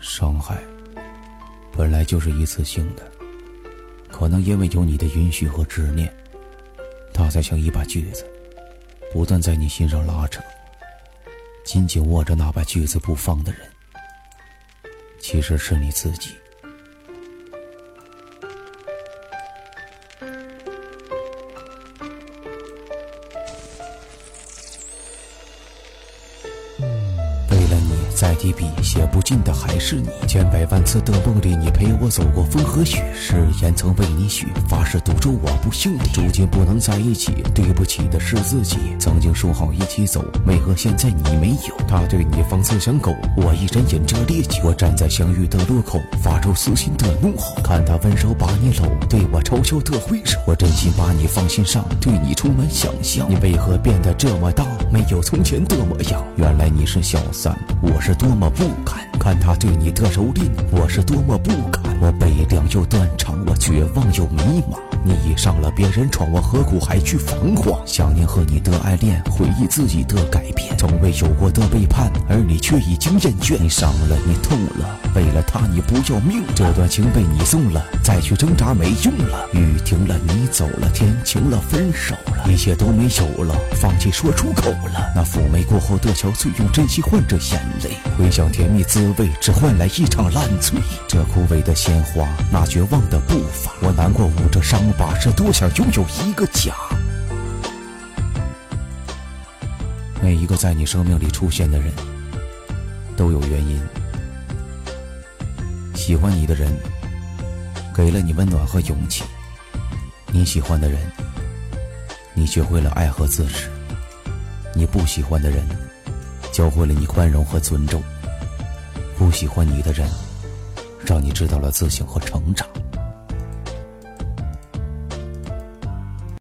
伤害本来就是一次性的，可能因为有你的允许和执念，它才像一把锯子，不断在你心上拉扯。紧紧握着那把锯子不放的人，其实是你自己。再提笔写不尽的还是你，千百万次的梦里，你陪我走过风和雪，誓言曾为你许，发誓赌注我不信你，如今不能在一起，对不起的是自己。曾经说好一起走，为何现在你没有？他对你放肆像狗，我一人饮着烈酒。我站在相遇的路口，发出撕心的怒吼，看他温柔把你搂，对我嘲笑的挥手。我真心把你放心上，对你充满想象。你为何变得这么大，没有从前的模样？原来你是小三，我。是多么不堪，看他对你的蹂躏，我是多么不堪。我悲凉又断肠，我绝望又迷茫。你已上了别人床，我何苦还去彷徨？想念和你的爱恋，回忆自己的改变，从未有过的背叛，而你却已经厌倦。你伤了，你痛了，为了他你不要命。这段情被你送了，再去挣扎没用了。雨停了，你走了，天晴了，分手了，一切都没有了，放弃说出口了。那妩媚过后的憔悴，用真心换着眼泪。回想甜蜜滋味，只换来一场烂醉。这枯萎的心鲜花，那绝望的步伐，我难过捂着伤疤，是多想拥有一个家。每一个在你生命里出现的人，都有原因。喜欢你的人，给了你温暖和勇气；你喜欢的人，你学会了爱和自持；你不喜欢的人。教会了你宽容和尊重，不喜欢你的人，让你知道了自省和成长。